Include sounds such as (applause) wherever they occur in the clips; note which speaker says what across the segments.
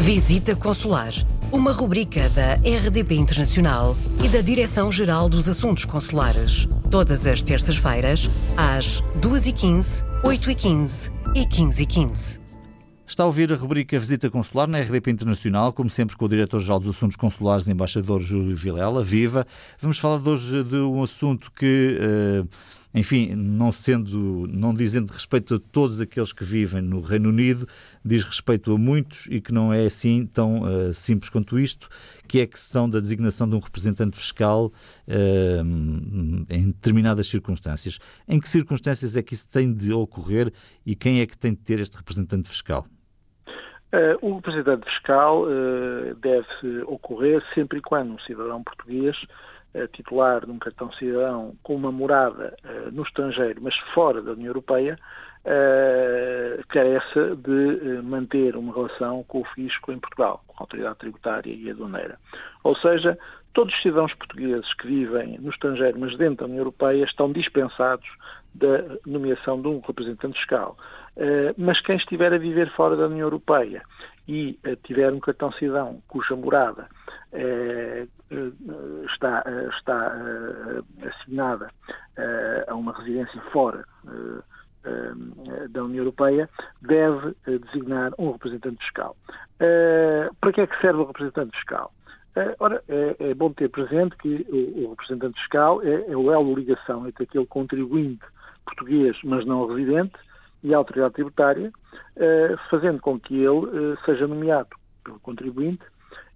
Speaker 1: Visita Consular, uma rubrica da RDP Internacional e da Direção-Geral dos Assuntos Consulares. Todas as terças-feiras, às 2h15, 8h15 e 15h15.
Speaker 2: Está a ouvir a rubrica Visita Consular na RDP Internacional, como sempre com o Diretor-Geral dos Assuntos Consulares, embaixador Júlio Vilela. Viva! Vamos falar hoje de um assunto que. Uh, enfim, não sendo, não dizendo respeito a todos aqueles que vivem no Reino Unido, diz respeito a muitos e que não é assim tão uh, simples quanto isto, que é a questão da designação de um representante fiscal uh, em determinadas circunstâncias. Em que circunstâncias é que isso tem de ocorrer e quem é que tem de ter este representante fiscal?
Speaker 3: Uh, o representante fiscal deve ocorrer sempre e quando um cidadão português titular de um cartão cidadão com uma morada uh, no estrangeiro, mas fora da União Europeia, carece de uh, manter uma relação com o fisco em Portugal, com a autoridade tributária e aduaneira. Ou seja, todos os cidadãos portugueses que vivem no estrangeiro, mas dentro da União Europeia, estão dispensados da nomeação de um representante fiscal. mas quem estiver a viver fora da União Europeia e tiver um cartão cidadão cuja morada está, está assinada a uma residência fora da União Europeia, deve designar um representante fiscal. Para que é que serve o representante fiscal? Ora, é, é, bom ter presente que o, o representante fiscal é, é, o elo de ligação entre aquele contribuinte português, mas não residente, e a autoridade tributária, fazendo com que ele seja nomeado pelo contribuinte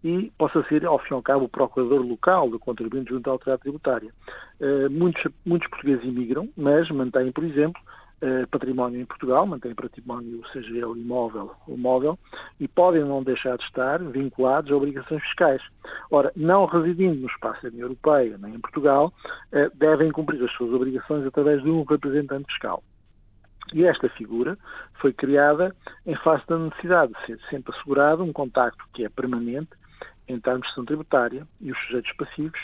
Speaker 3: e possa ser, ao fim e ao cabo, o procurador local do contribuinte junto à autoridade tributária. Uh, muitos, muitos portugueses imigram, mas mantêm, por exemplo, uh, património em Portugal, mantêm património, seja ele imóvel ou móvel, e podem não deixar de estar vinculados a obrigações fiscais. Ora, não residindo no espaço da União Europeia nem em Portugal, uh, devem cumprir as suas obrigações através de um representante fiscal. E esta figura foi criada em face da necessidade de ser sempre assegurado um contacto que é permanente entre a administração tributária e os sujeitos passivos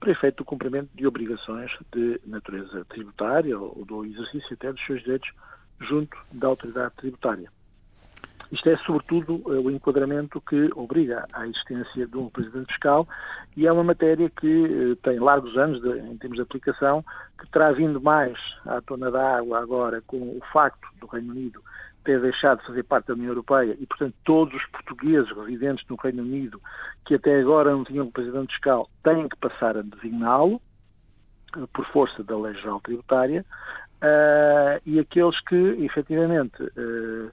Speaker 3: para efeito do cumprimento de obrigações de natureza tributária ou do exercício até dos seus direitos junto da autoridade tributária. Isto é, sobretudo, eh, o enquadramento que obriga à existência de um representante fiscal e é uma matéria que eh, tem largos anos de, em termos de aplicação, que terá vindo mais à tona da água agora com o facto do Reino Unido ter deixado de fazer parte da União Europeia e, portanto, todos os portugueses residentes no Reino Unido que até agora não tinham representante fiscal têm que passar a designá-lo eh, por força da Lei Geral Tributária uh, e aqueles que, efetivamente, uh,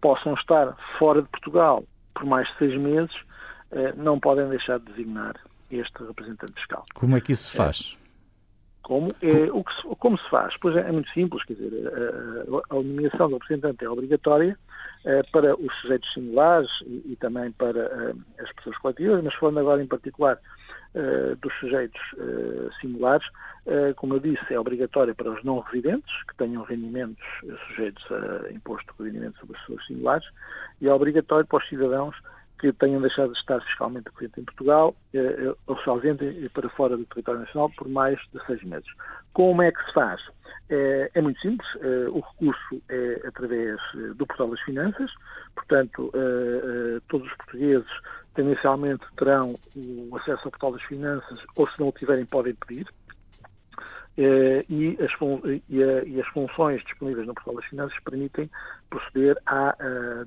Speaker 3: possam estar fora de Portugal por mais de seis meses não podem deixar de designar este representante fiscal.
Speaker 2: Como é que isso se faz?
Speaker 3: Como, é, o que se, como se faz? Pois é, é muito simples, quer dizer, a, a, a nomeação do representante é obrigatória uh, para os sujeitos singulares e, e também para as pessoas coletivas, mas falando agora em particular dos sujeitos singulares, como eu disse, é obrigatória para os não residentes, que tenham rendimentos sujeitos a imposto de rendimento sobre as pessoas singulares, e é obrigatório para os cidadãos que tenham deixado de estar fiscalmente residentes em Portugal eh, eh, ou se ausentem para fora do território nacional por mais de seis meses. Como é que se faz? É, é muito simples, o recurso é através do Portal das Finanças, portanto, todos os portugueses tendencialmente terão o acesso ao Portal das Finanças ou se não o tiverem podem pedir, eh, e, as, funções disponíveis no Portal das Finanças permitem proceder à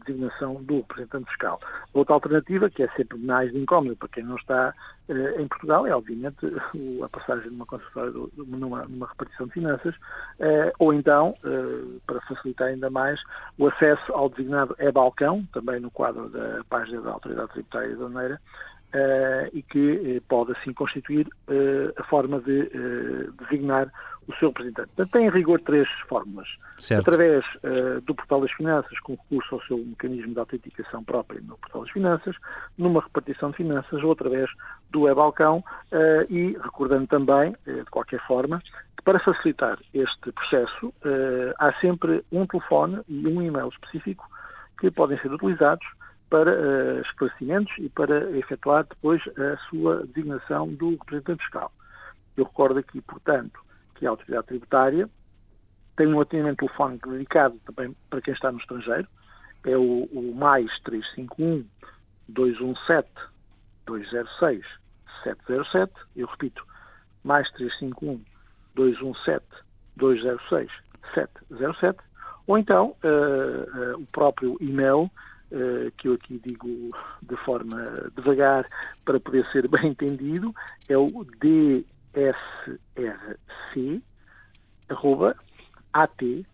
Speaker 3: designação do representante fiscal. Outra alternativa, que é sempre mais incómoda para quem não está uh, em Portugal, é obviamente (laughs) a passagem de uma consultória numa, numa, repartição de finanças, uh, ou então, para facilitar ainda mais, o acesso ao designado e-balcão, também no quadro da página da Autoridade Tributária e Aduaneira, Uh, e que pode assim constituir a forma de designar o seu representante. Portanto, tem em rigor três fórmulas. Certo. Através do Portal das Finanças, com recurso ao seu mecanismo de autenticação próprio no Portal das Finanças, numa repartição de finanças ou através do e-balcão e recordando também, de qualquer forma, que para facilitar este processo há sempre um telefone e um e-mail específico que podem ser utilizados para uh, esclarecimentos e para efetuar depois a sua designação do representante fiscal. Eu recordo aqui, portanto, que a autoridade tributária tem um atendimento telefónico dedicado também para quem está no estrangeiro, é o, o mais 351 217 206 707, eu repito, mais 351 217 206 707, ou então uh, uh, o próprio e-mail, uh, que eu aqui digo de forma devagar para poder ser (laughs) bem entendido, é o dsrc arroba at.gov.pt.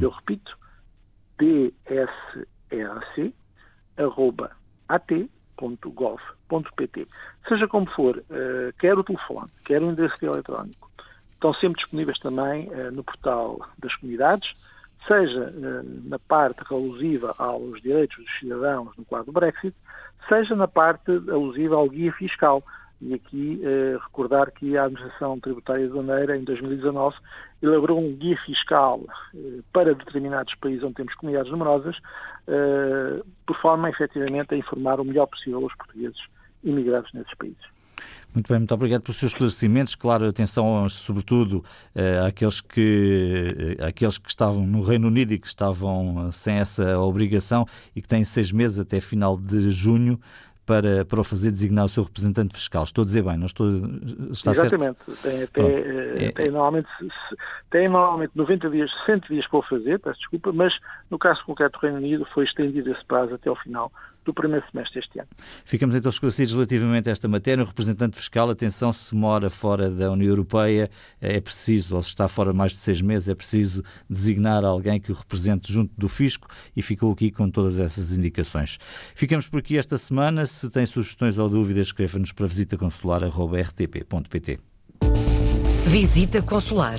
Speaker 3: Eu repito, dsrc arroba at.gov.pt. Seja como for, uh, quer o telefone, quer o endereço eletrónico, estão sempre disponíveis também uh, no portal das comunidades, seja uh, na parte alusiva aos direitos dos cidadãos no quadro do Brexit, seja na parte alusiva ao guia fiscal. E aqui eh, recordar que a Administração Tributária de Maneira, em 2019, elaborou um guia fiscal eh, para determinados países onde temos comunidades numerosas, eh, por forma, efetivamente, a informar o melhor possível os portugueses imigrados nesses países.
Speaker 2: Muito bem, muito obrigado pelos seus esclarecimentos. Claro, atenção, sobretudo, uh, àqueles, que, uh, àqueles que estavam no Reino Unido e que estavam uh, sem essa obrigação e que têm seis meses até final de junho para, para o fazer designar o seu representante fiscal. Estou a dizer bem, não estou. Está
Speaker 3: Exatamente.
Speaker 2: Certo?
Speaker 3: Tem, tem, tem, normalmente, tem normalmente 90 dias, 60 dias para o fazer, peço desculpa, mas no caso concreto do Reino Unido foi estendido esse prazo até ao final do primeiro semestre deste ano.
Speaker 2: Ficamos então esclarecidos relativamente a esta matéria. O representante fiscal, atenção, se mora fora da União Europeia, é preciso, ou se está fora mais de seis meses, é preciso designar alguém que o represente junto do fisco e ficou aqui com todas essas indicações. Ficamos por aqui esta semana. Se tem sugestões ou dúvidas, escreva-nos para visitaconsular.rtp.pt.
Speaker 1: Visita Consular,